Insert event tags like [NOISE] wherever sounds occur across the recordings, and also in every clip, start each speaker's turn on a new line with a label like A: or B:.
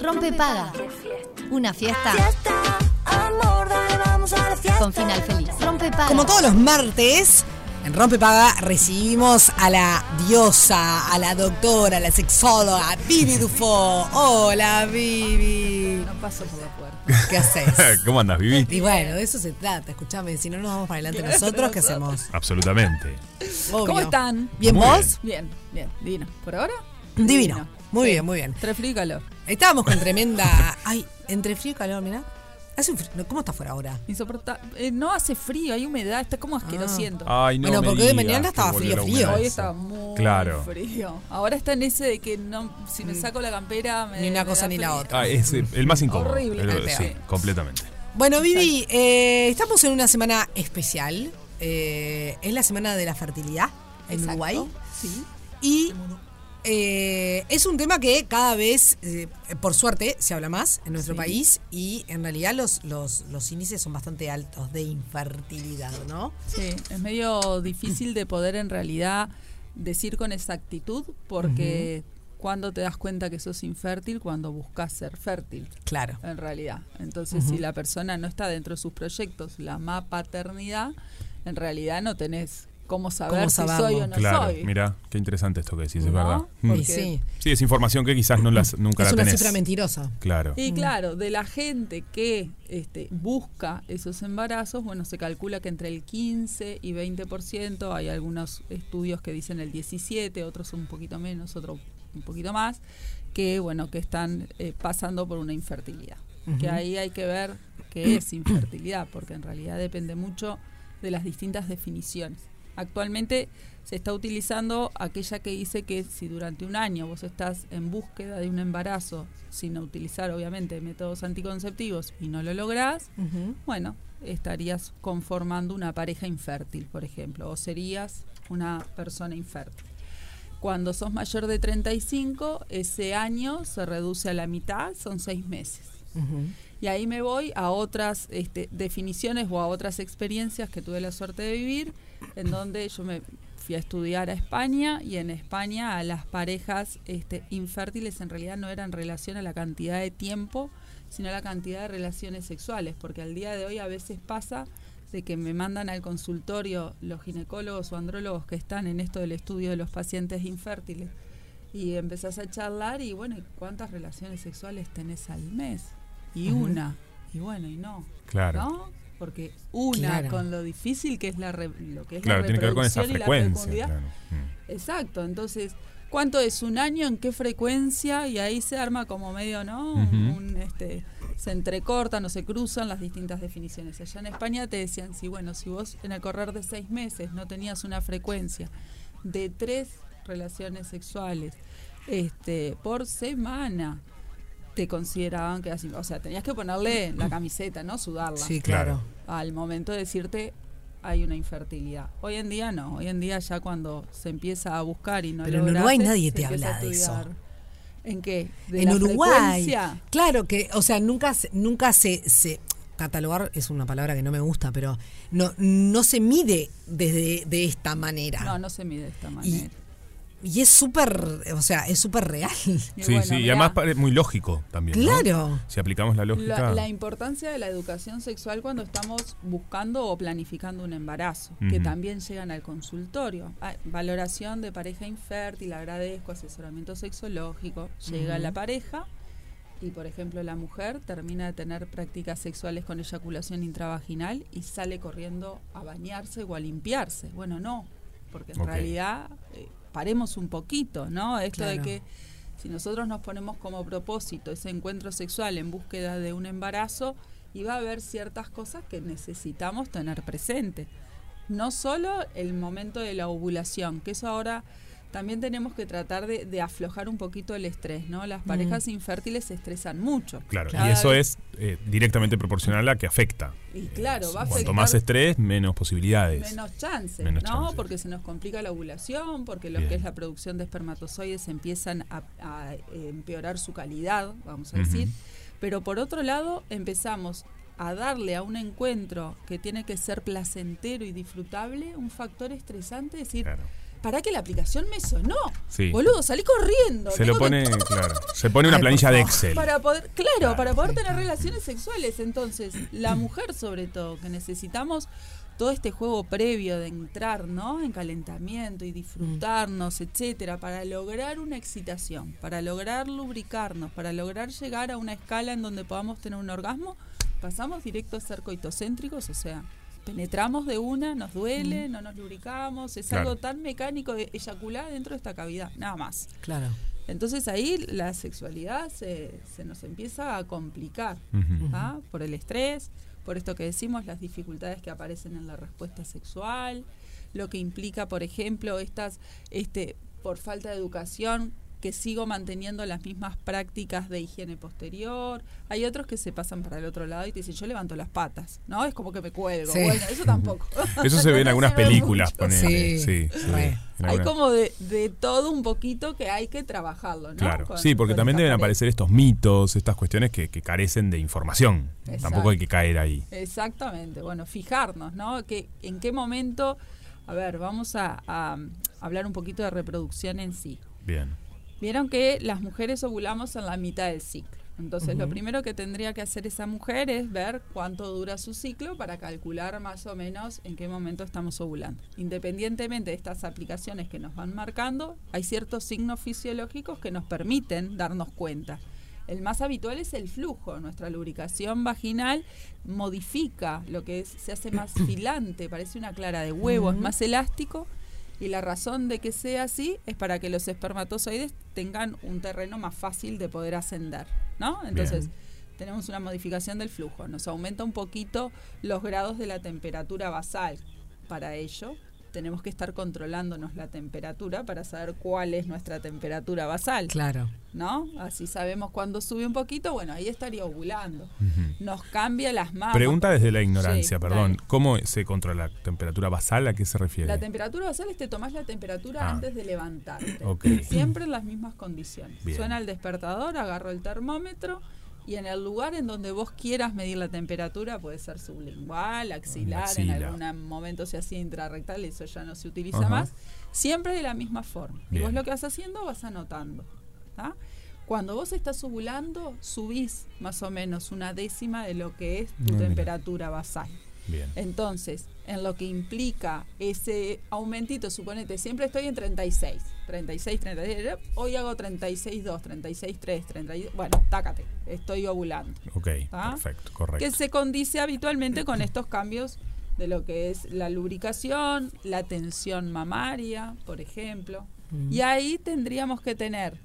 A: Rompe Paga. Una fiesta
B: Fiesta, amor, dale, vamos a la fiesta.
A: con final feliz. Rompe Paga.
C: Como todos los martes, en Rompe Paga recibimos a la diosa, a la doctora, a la sexóloga, Vivi Dufo. Hola, Vivi.
D: No paso por la puerta. [LAUGHS]
C: ¿Qué haces? [LAUGHS]
E: ¿Cómo andas, Vivi?
C: Y bueno, de eso se trata, escúchame, si no nos vamos para adelante nosotros, ¿qué hacemos?
E: Absolutamente.
C: Obvio.
D: ¿Cómo están?
C: ¿Bien
E: Muy
C: vos?
D: Bien, bien, divino. ¿Por ahora?
C: Divino. Muy bien, muy bien.
D: Entre frío y calor.
C: Estábamos con [LAUGHS] tremenda... Ay, entre frío y calor, mirá. Hace un frío. ¿Cómo está afuera ahora?
D: Insoportable. Eh, no hace frío, hay humedad, está como asquerosiento.
E: Ay, no
C: Bueno,
E: me
C: porque hoy de mañana estaba frío, frío.
D: Hoy está muy
E: Claro.
D: frío. Ahora está en ese de que no, si me saco la campera me
C: Ni una
D: me
C: cosa
D: da
C: ni la otra.
E: Ah, es el más incómodo.
D: Horrible.
E: El-
C: Qué
E: sí, completamente.
C: Bueno, Vivi, eh, estamos en una semana especial. Eh, es la semana de la fertilidad en
D: Exacto.
C: Uruguay.
D: Sí.
C: Y eh, es un tema que cada vez, eh, por suerte, se habla más en nuestro
D: Sí.
C: país y en realidad los, los, los índices son bastante altos de infertilidad, ¿no?
D: Sí, es medio difícil de poder en realidad decir con exactitud porque cuando te das cuenta que sos infértil, cuando buscas ser fértil.
C: Claro.
D: en realidad. Entonces, si la persona no está dentro de sus proyectos, la más paternidad, en realidad no tenés cómo saber
C: ¿Cómo
D: si
C: saberlo?
D: soy o no
E: claro,
D: soy.
E: mira, qué interesante esto que decís, es verdad. Mm.
D: Porque-
C: sí,
E: Sí, es información que quizás no las, [CLEARS THROAT] nunca
C: es
E: la
C: una
E: tenés.
C: cifra mentirosa.
E: Claro.
D: Y claro, de la gente que este, busca esos embarazos, bueno, se calcula que entre el 15 y 20%, hay algunos estudios que dicen el 17, otros un poquito menos, otros un poquito más, que bueno, que están eh, pasando por una infertilidad. Que ahí hay que ver qué es [CLEARS THROAT] infertilidad, porque en realidad depende mucho de las distintas definiciones. Actualmente se está utilizando aquella que dice que si durante un año vos estás en búsqueda de un embarazo sin utilizar obviamente métodos anticonceptivos y no lo lográs, bueno, estarías conformando una pareja infértil, por ejemplo, o serías una persona infértil. Cuando sos mayor de 35, ese año se reduce a la mitad, son seis meses. Y ahí me voy a otras este, definiciones o a otras experiencias que tuve la suerte de vivir, en donde yo me fui a estudiar a España y en España a las parejas este, infértiles en realidad no eran en relación a la cantidad de tiempo, sino a la cantidad de relaciones sexuales, porque al día de hoy a veces pasa de que me mandan al consultorio los ginecólogos o andrólogos que están en esto del estudio de los pacientes infértiles y empezás a charlar y bueno, ¿y ¿cuántas relaciones sexuales tenés al mes? Y una, y bueno, y no.
E: Claro.
D: ¿No? Porque una,
C: Claro.
D: con lo difícil que es la re- lo que es
E: Claro,
D: la
E: tiene que ver con esa
D: reproducción y la
E: frecuencia. claro. Mm.
D: Exacto, entonces, ¿cuánto es un año? ¿En qué frecuencia? Y ahí se arma como medio, ¿no? Un, este, se entrecortan o se cruzan las distintas definiciones. Allá en España te decían, si bueno, si vos en el correr de seis meses no tenías una frecuencia de tres relaciones sexuales este, por semana, te consideraban que así, o sea, tenías que ponerle la camiseta, ¿no? Sudarla
C: Sí, claro.
D: Al momento de decirte hay una infertilidad. Hoy en día no, hoy en día ya cuando se empieza a buscar y no
C: Pero en
D: lo
C: Uruguay nadie te habla de eso.
D: ¿En qué? ¿De
C: en
D: la
C: Uruguay.
D: frecuencia?
C: Claro que, o sea, nunca, se- nunca se, se catalogar es una palabra que no me gusta, pero no, no se mide desde de esta manera.
D: No, no se mide de esta manera.
C: Y es súper, o sea, es súper real.
D: Y
E: Sí,
D: bueno, [LAUGHS]
E: sí, y además muy lógico también. ¿no?
C: Claro.
E: Si aplicamos la lógica.
D: la, la importancia de la educación sexual cuando estamos buscando o planificando un embarazo, que también llegan al consultorio. Ah, valoración de pareja infértil, agradezco, asesoramiento sexológico, llega la pareja y, por ejemplo, la mujer termina de tener prácticas sexuales con eyaculación intravaginal y sale corriendo a bañarse o a limpiarse. Bueno, no, porque en realidad eh, paremos un poquito, ¿no? Esto de que si nosotros nos ponemos como propósito ese encuentro sexual en búsqueda de un embarazo, y va a haber ciertas cosas que necesitamos tener presente. No solo el momento de la ovulación, que eso ahora también tenemos que tratar de, de aflojar un poquito el estrés, ¿no? Las parejas infértiles se estresan mucho.
E: Claro,
D: Cada
E: y eso
D: vez-
E: es eh, directamente proporcional a que afecta.
D: Y claro, va a
E: Cuanto
D: afectar
E: más estrés, menos posibilidades.
D: menos chances,
E: Menos
D: ¿no?
E: chances.
D: Porque se nos complica la ovulación, porque lo
E: Bien.
D: que es la producción de espermatozoides empiezan a, a, eh, empeorar su calidad, vamos a decir. Pero por otro lado, empezamos a darle a un encuentro que tiene que ser placentero y disfrutable un factor estresante, es decir,
E: Claro.
D: Para que la aplicación me sonó.
E: Sí.
D: Boludo, salí corriendo.
E: Se lo pone,
D: que- [LAUGHS]
E: claro. Se pone una
C: Ay,
E: planilla de. Excel.
D: para poder, claro, para poder tener relaciones sexuales. Entonces, la mujer sobre todo, que necesitamos todo este juego previo de entrar, ¿no? En calentamiento y disfrutarnos, etcétera, para lograr una excitación, para lograr lubricarnos, para lograr llegar a una escala en donde podamos tener un orgasmo, pasamos directo a ser coitocéntricos, o sea, penetramos de una, nos duele, no nos lubricamos, es
E: Claro.
D: algo tan mecánico de eyacular dentro de esta cavidad, nada más.
C: Claro.
D: Entonces ahí la sexualidad se, se nos empieza a complicar. ¿ah? por el estrés, por esto que decimos, las dificultades que aparecen en la respuesta sexual, lo que implica, por ejemplo, estas, este, por falta de educación, que sigo manteniendo las mismas prácticas de higiene posterior. Hay otros que se pasan para el otro lado y te dicen, yo levanto las patas, ¿no? Es como que me cuelgo.
C: Sí.
D: Bueno, eso tampoco. [LAUGHS]
E: Eso se ve en algunas películas, ponele.
C: Sí,
E: Sí, en
D: Hay como de, de todo un poquito que hay que trabajarlo, ¿no?
E: Claro,
D: Con-
E: sí, porque también deben aparecer estos mitos, estas cuestiones que, que carecen de información.
D: Exacto.
E: Tampoco hay que caer ahí.
D: Exactamente, bueno, fijarnos, ¿no? Que, ¿En qué momento, a ver, vamos a, a hablar un poquito de reproducción en sí.
E: Bien.
D: Vieron que las mujeres ovulamos en la mitad del ciclo. Entonces, lo primero que tendría que hacer esa mujer es ver cuánto dura su ciclo para calcular más o menos en qué momento estamos ovulando. Independientemente de estas aplicaciones que nos van marcando, hay ciertos signos fisiológicos que nos permiten darnos cuenta. El más habitual es el flujo. Nuestra lubricación vaginal modifica lo que es, se hace más [COUGHS] filante, parece una clara de huevo, es más elástico y la razón de que sea así es para que los espermatozoides tengan un terreno más fácil de poder ascender, ¿no? Entonces, tenemos una modificación del flujo, nos aumenta un poquito los grados de la temperatura basal. Para ello, tenemos que estar controlándonos la temperatura para saber cuál es nuestra temperatura basal,
C: Claro.
D: ¿no? Así sabemos cuándo sube un poquito, bueno, ahí estaría ovulando. Nos cambia las mamas.
E: Pregunta desde la ignorancia,
D: Sí,
E: perdón. ¿Cómo se controla la temperatura basal? ¿A qué se refiere?
D: La temperatura basal es te tomás la temperatura
E: Ah.
D: antes de levantarte.
E: Ok.
D: Siempre en las mismas condiciones.
E: Bien.
D: Suena el despertador, agarro el termómetro y en el lugar en donde vos quieras medir la temperatura, puede ser sublingual, axilar,
E: Axila.
D: en algún momento se hacía intrarrectal, eso ya no se utiliza
E: Ajá.
D: más. Siempre de la misma forma. Y vos lo que vas haciendo vas anotando. ¿tá? Cuando vos estás ovulando, subís más o menos una décima de lo que es tu
E: Ah, mira.
D: temperatura basal.
E: Bien.
D: Entonces, en lo que implica ese aumentito, suponete, siempre estoy en 36, 36, 36, hoy hago 36.2, 36.3, 32, bueno, tácate, estoy ovulando.
E: Ok, perfecto, correcto.
D: Que se condice habitualmente con estos cambios de lo que es la lubricación, la tensión mamaria, por ejemplo. Y ahí tendríamos que tener,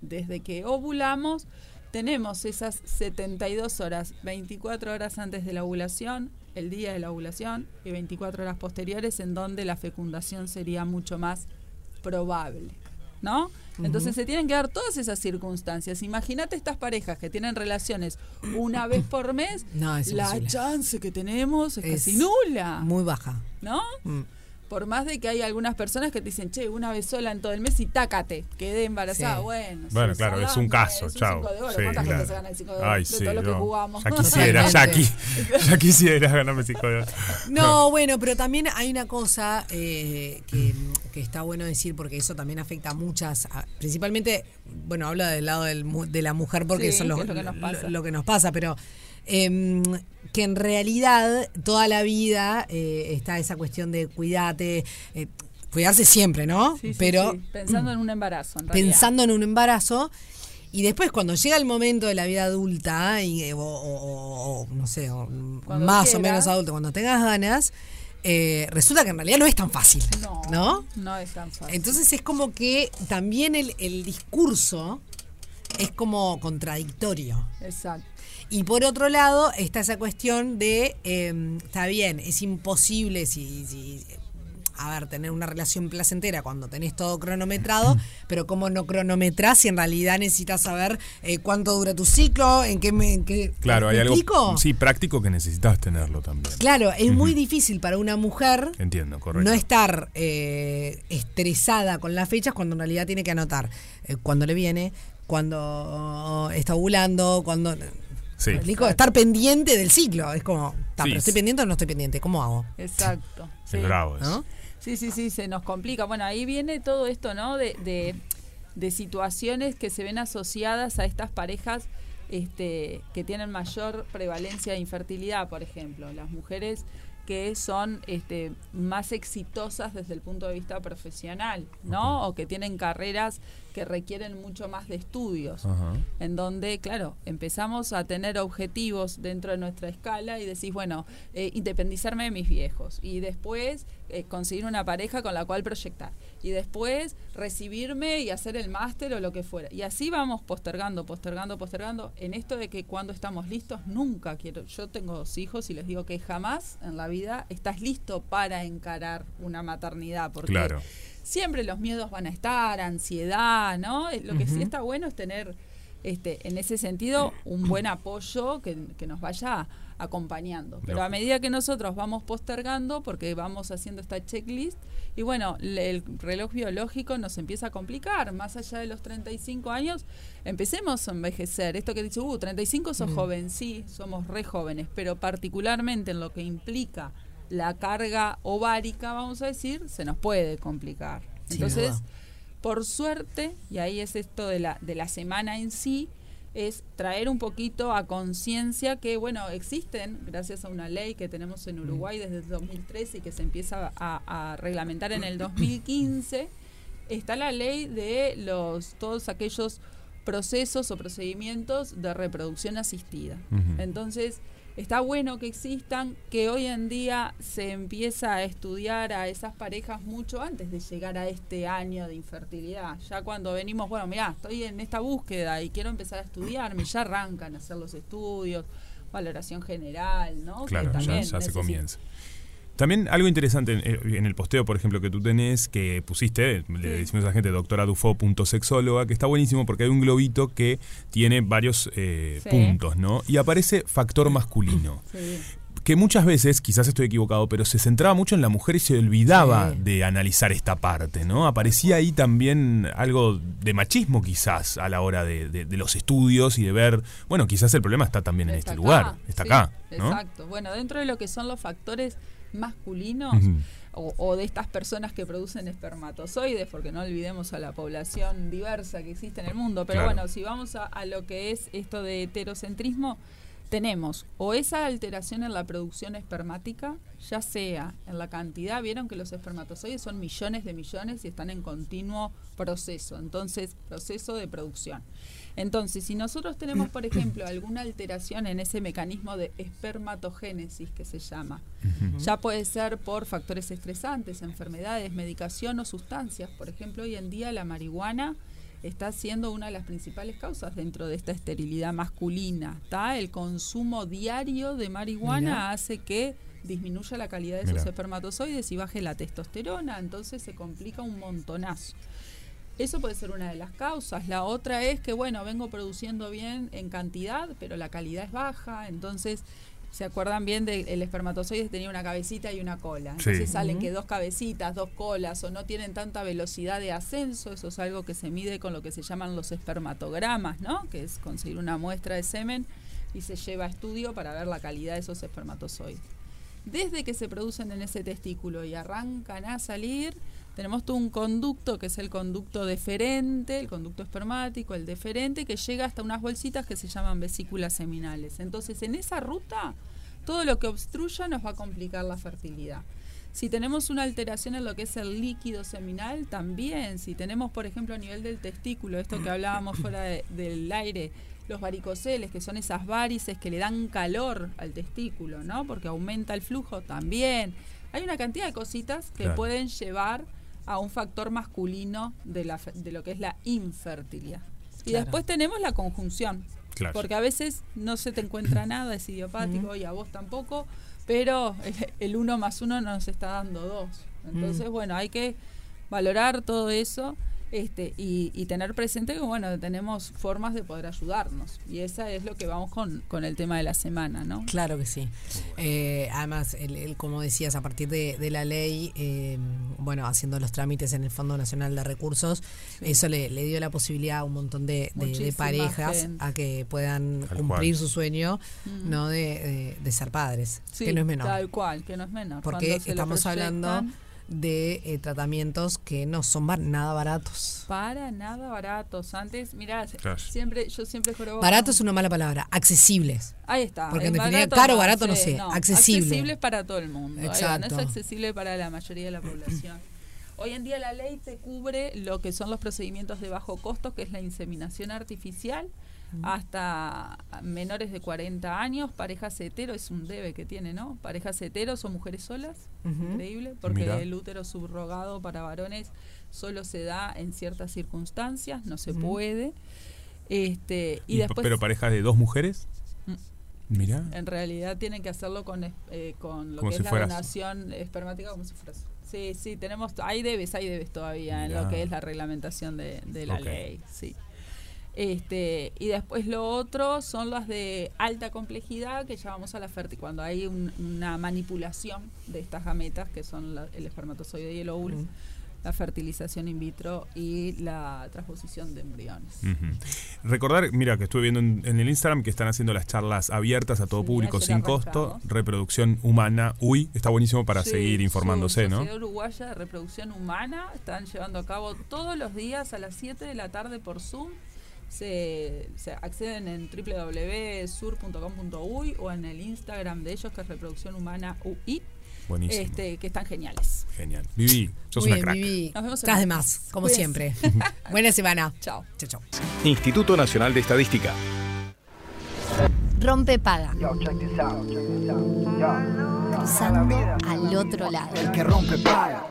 D: desde que ovulamos, tenemos esas 72 horas, 24 horas antes de la ovulación, el día de la ovulación, y 24 horas posteriores en donde la fecundación sería mucho más probable. ¿No? Entonces se tienen que dar todas esas circunstancias. Imagínate estas parejas que tienen relaciones una [COUGHS] vez por mes.
C: No,
D: la
C: imposible.
D: chance que tenemos es,
C: Es
D: casi nula.
C: Muy baja.
D: ¿No?
C: Mm.
D: Por más de que hay algunas personas que te dicen, che, una vez sola en todo el mes y tácate, quedé embarazada.
C: Sí.
D: Bueno,
E: Bueno, claro, es un caso,
D: es un
E: chao.
D: cinco de oro.
E: Sí,
D: ¿Cuánta
E: claro.
D: gente se gana el 5 de oro?
E: Ay,
D: de
E: sí,
D: todo lo que
E: no.
D: jugamos.
E: Ya quisiera, [LAUGHS] ya, [LAUGHS] ya quisiera ganarme cinco de oro.
C: No, bueno, pero también hay una cosa eh, que, que está bueno decir, porque eso también afecta a muchas, a- principalmente, bueno, habla del lado del mu- de la mujer porque
D: Sí,
C: eso es lo,
D: que es lo que nos pasa.
C: lo- lo que nos pasa, pero em, que en realidad toda la vida eh, está esa cuestión de cuidate, eh, cuidarse siempre, ¿no?
D: Sí, sí,
C: pero
D: sí, pensando en un embarazo, en realidad.
C: pensando en un embarazo. Y después cuando llega el momento de la vida adulta, y, o, o- o- o, no sé, o más o menos adulto, cuando tengas ganas, eh, resulta que en realidad no es tan fácil.
D: No,
C: ¿no?
D: no es tan fácil.
C: Entonces es como que también el, el discurso es como contradictorio.
D: Exacto.
C: Y por otro lado está esa cuestión de, eh, está bien, es imposible si, si- a ver, tener una relación placentera cuando tenés todo cronometrado, pero ¿cómo no cronometrás si en realidad necesitas saber eh, cuánto dura tu ciclo, en qué me... En qué,
E: Claro,
C: ¿me
E: hay algo sí, práctico que necesitas tenerlo también.
C: Claro, es muy difícil para una mujer
E: Entiendo, correcto.
C: no estar eh, estresada con las fechas cuando en realidad tiene que anotar eh, cuando le viene, cuando está ovulando, cuando... Estar pendiente del ciclo. Es como, "Ta,
E: Sí,
C: pero estoy pendiente o no estoy pendiente, ¿cómo hago?
D: Exacto. sí.
E: Es bravo eso.
C: ¿No?
D: Sí, sí, sí, se nos complica. Bueno, ahí viene todo esto, ¿no? De, de, de situaciones que se ven asociadas a estas parejas este, que tienen mayor prevalencia de infertilidad, por ejemplo. Las mujeres que son este, más exitosas desde el punto de vista profesional, ¿no? O que tienen carreras que requieren mucho más de estudios, en donde, claro, empezamos a tener objetivos dentro de nuestra escala y decís, bueno, eh, independizarme de mis viejos y después eh, conseguir una pareja con la cual proyectar y después recibirme y hacer el máster o lo que fuera. Y así vamos postergando, postergando, postergando, en esto de que cuando estamos listos, nunca quiero, yo tengo dos hijos y les digo que jamás en la vida estás listo para encarar una maternidad, porque
E: Claro.
D: Siempre los miedos van a estar, ansiedad, ¿no? Eh, Lo que sí está bueno es tener, este, en ese sentido, un buen apoyo que, que nos vaya acompañando. Pero a medida que nosotros vamos postergando, porque vamos haciendo esta checklist, y bueno, le- el reloj biológico nos empieza a complicar. Más allá de los 35 años, empecemos a envejecer. Esto que dice, uh, 35 sos joven, sí, somos re jóvenes, pero particularmente en lo que implica la carga ovárica, vamos a decir, se nos puede complicar. Entonces, por suerte, y ahí es esto de la, de la semana en sí, es traer un poquito a conciencia que, bueno, existen, gracias a una ley que tenemos en Uruguay desde el 2013 y que se empieza a, a reglamentar en el 2015, está la ley de los todos aquellos procesos o procedimientos de reproducción asistida. Entonces, está bueno que existan, que hoy en día se empieza a estudiar a esas parejas mucho antes de llegar a este año de infertilidad. Ya cuando venimos, bueno, mirá, estoy en esta búsqueda y quiero empezar a estudiarme, ya arrancan a hacer los estudios, valoración general, ¿no?
E: Claro, ya,
D: también
E: ya se comienza. También algo interesante en, eh, en el posteo, por ejemplo, que tú tenés, que pusiste, le decimos a la gente, doctoradufo.sexóloga, que está buenísimo porque hay un globito que tiene varios eh,
D: Sí.
E: puntos, ¿no? Y aparece factor masculino.
D: Sí.
E: Que muchas veces, quizás estoy equivocado, pero se centraba mucho en la mujer y se olvidaba
C: Sí.
E: de analizar esta parte, ¿no? Aparecía ahí también algo de machismo quizás a la hora de, de- de los estudios y de ver, bueno, quizás el problema está también en este
D: acá,
E: lugar, está
D: sí,
E: acá, ¿no?
D: Exacto. Bueno, dentro de lo que son los factores masculinos o, o de estas personas que producen espermatozoides, porque no olvidemos a la población diversa que existe en el mundo, pero
E: Claro.
D: bueno, si vamos a, a lo que es esto de heterocentrismo, tenemos o esa alteración en la producción espermática, ya sea en la cantidad, vieron que los espermatozoides son millones de millones y están en continuo proceso, entonces proceso de producción. Entonces, si nosotros tenemos, por ejemplo, alguna alteración en ese mecanismo de espermatogénesis que se llama, ya puede ser por factores estresantes, enfermedades, medicación o sustancias. Por ejemplo, hoy en día la marihuana está siendo una de las principales causas dentro de esta esterilidad masculina. ¿tá? El consumo diario de marihuana
C: Mira.
D: hace que disminuya la calidad de esos
E: Mira.
D: espermatozoides y baje la testosterona, entonces se complica un montonazo. Eso puede ser una de las causas. La otra es que, bueno, vengo produciendo bien en cantidad, pero la calidad es baja. Entonces, ¿se acuerdan bien del espermatozoide? Tenía una cabecita y una cola.
E: Sí.
D: Entonces salen que dos cabecitas, dos colas, o no tienen tanta velocidad de ascenso. Eso es algo que se mide con lo que se llaman los espermatogramas, ¿no? Que es conseguir una muestra de semen y se lleva a estudio para ver la calidad de esos espermatozoides. Desde que se producen en ese testículo y arrancan a salir, tenemos todo un conducto que es el conducto deferente, el conducto espermático, el deferente, que llega hasta unas bolsitas que se llaman vesículas seminales. Entonces, en esa ruta, todo lo que obstruya nos va a complicar la fertilidad. Si tenemos una alteración en lo que es el líquido seminal, también. Si tenemos, por ejemplo, a nivel del testículo, esto que hablábamos fuera de- del aire, los varicoceles, que son esas varices que le dan calor al testículo, ¿no? Porque aumenta el flujo también. Hay una cantidad de cositas que
E: Claro.
D: pueden llevar a un factor masculino de, la, de lo que es la infertilidad. Y
C: Claro.
D: después tenemos la conjunción.
E: Claro.
D: Porque a veces no se te encuentra nada, es idiopático y a vos tampoco, pero el, el uno más uno nos está dando dos. Entonces, bueno, hay que valorar todo eso este, y, y tener presente que, bueno, tenemos formas de poder ayudarnos. Y esa es lo que vamos con, con el tema de la semana, ¿no?
C: Claro que sí. Eh, además, el, el- como decías, a partir de, de la ley, eh, bueno, haciendo los trámites en el Fondo Nacional de Recursos, eso le, le dio la posibilidad a un montón de, de- de
D: Muchísima
C: parejas
D: gente.
C: a que puedan
E: Tal
C: cumplir
E: cual.
C: su sueño, ¿no? De, de- de ser padres,
D: Sí,
C: que no es menor.
D: Tal cual, que no es menor.
C: Porque estamos hablando de eh, tratamientos que no son bar- nada baratos.
D: Para nada baratos. Antes, mirá, siempre, yo siempre.
C: Barato es una mala palabra, accesibles.
D: Ahí está.
C: Porque en definitiva, caro, barato, no sé, accesible.
D: Accesible para todo el mundo.
C: Exacto.
D: No es accesible para la mayoría de la población. Hoy en día la ley te cubre lo que son los procedimientos de bajo costo, que es la inseminación artificial, hasta menores de 40 años, parejas hetero, es un debe que tiene, ¿no? Parejas heteros o mujeres solas, increíble, porque
E: Mirá.
D: el útero subrogado para varones solo se da en ciertas circunstancias, no se puede. Este, y,
E: Y-
D: después
E: ¿Pero parejas de dos mujeres?
D: Mm.
E: Mirá.
D: en realidad tienen que hacerlo con, eh, con lo
E: Como
D: que
E: si
D: es la donación espermática como si fueras. Sí, sí, tenemos, hay debes, hay debes todavía en lo que es la reglamentación de, de la ley, sí. Este, y después lo otro son las de alta complejidad que llamamos a la fertilidad, cuando hay un- una manipulación de estas gametas que son la- el espermatozoide y el óvulo, la fertilización in vitro y la transposición de embriones.
E: Ujú. Recordar, mira, que estuve viendo en, en el Instagram que están haciendo las charlas abiertas a todo
D: Sí,
E: público sin
D: arrancamos.
E: costo. Reproducción humana. Uy, está buenísimo para
D: Sí,
E: seguir informándose,
D: sí,
E: ¿no?
D: Uruguaya de Reproducción Humana están llevando a cabo todos los días a las 7 de la tarde por Zoom. Se, se acceden en www.sur.com.uy o en el Instagram de ellos que es Reproducción Humana UI,
E: Buenísimo.
D: este, que están geniales.
E: Genial. Vivi, sos
C: Muy
E: una
C: bien,
E: crack.
C: Vivi.
D: Nos vemos en
C: Estás de más, como
D: Cuídense.
C: siempre. Buena semana.
D: Chao.
C: Chao, chao.
F: Instituto Nacional de Estadística.
A: Rompe paga. Cruzando al otro lado.
G: El que rompe paga.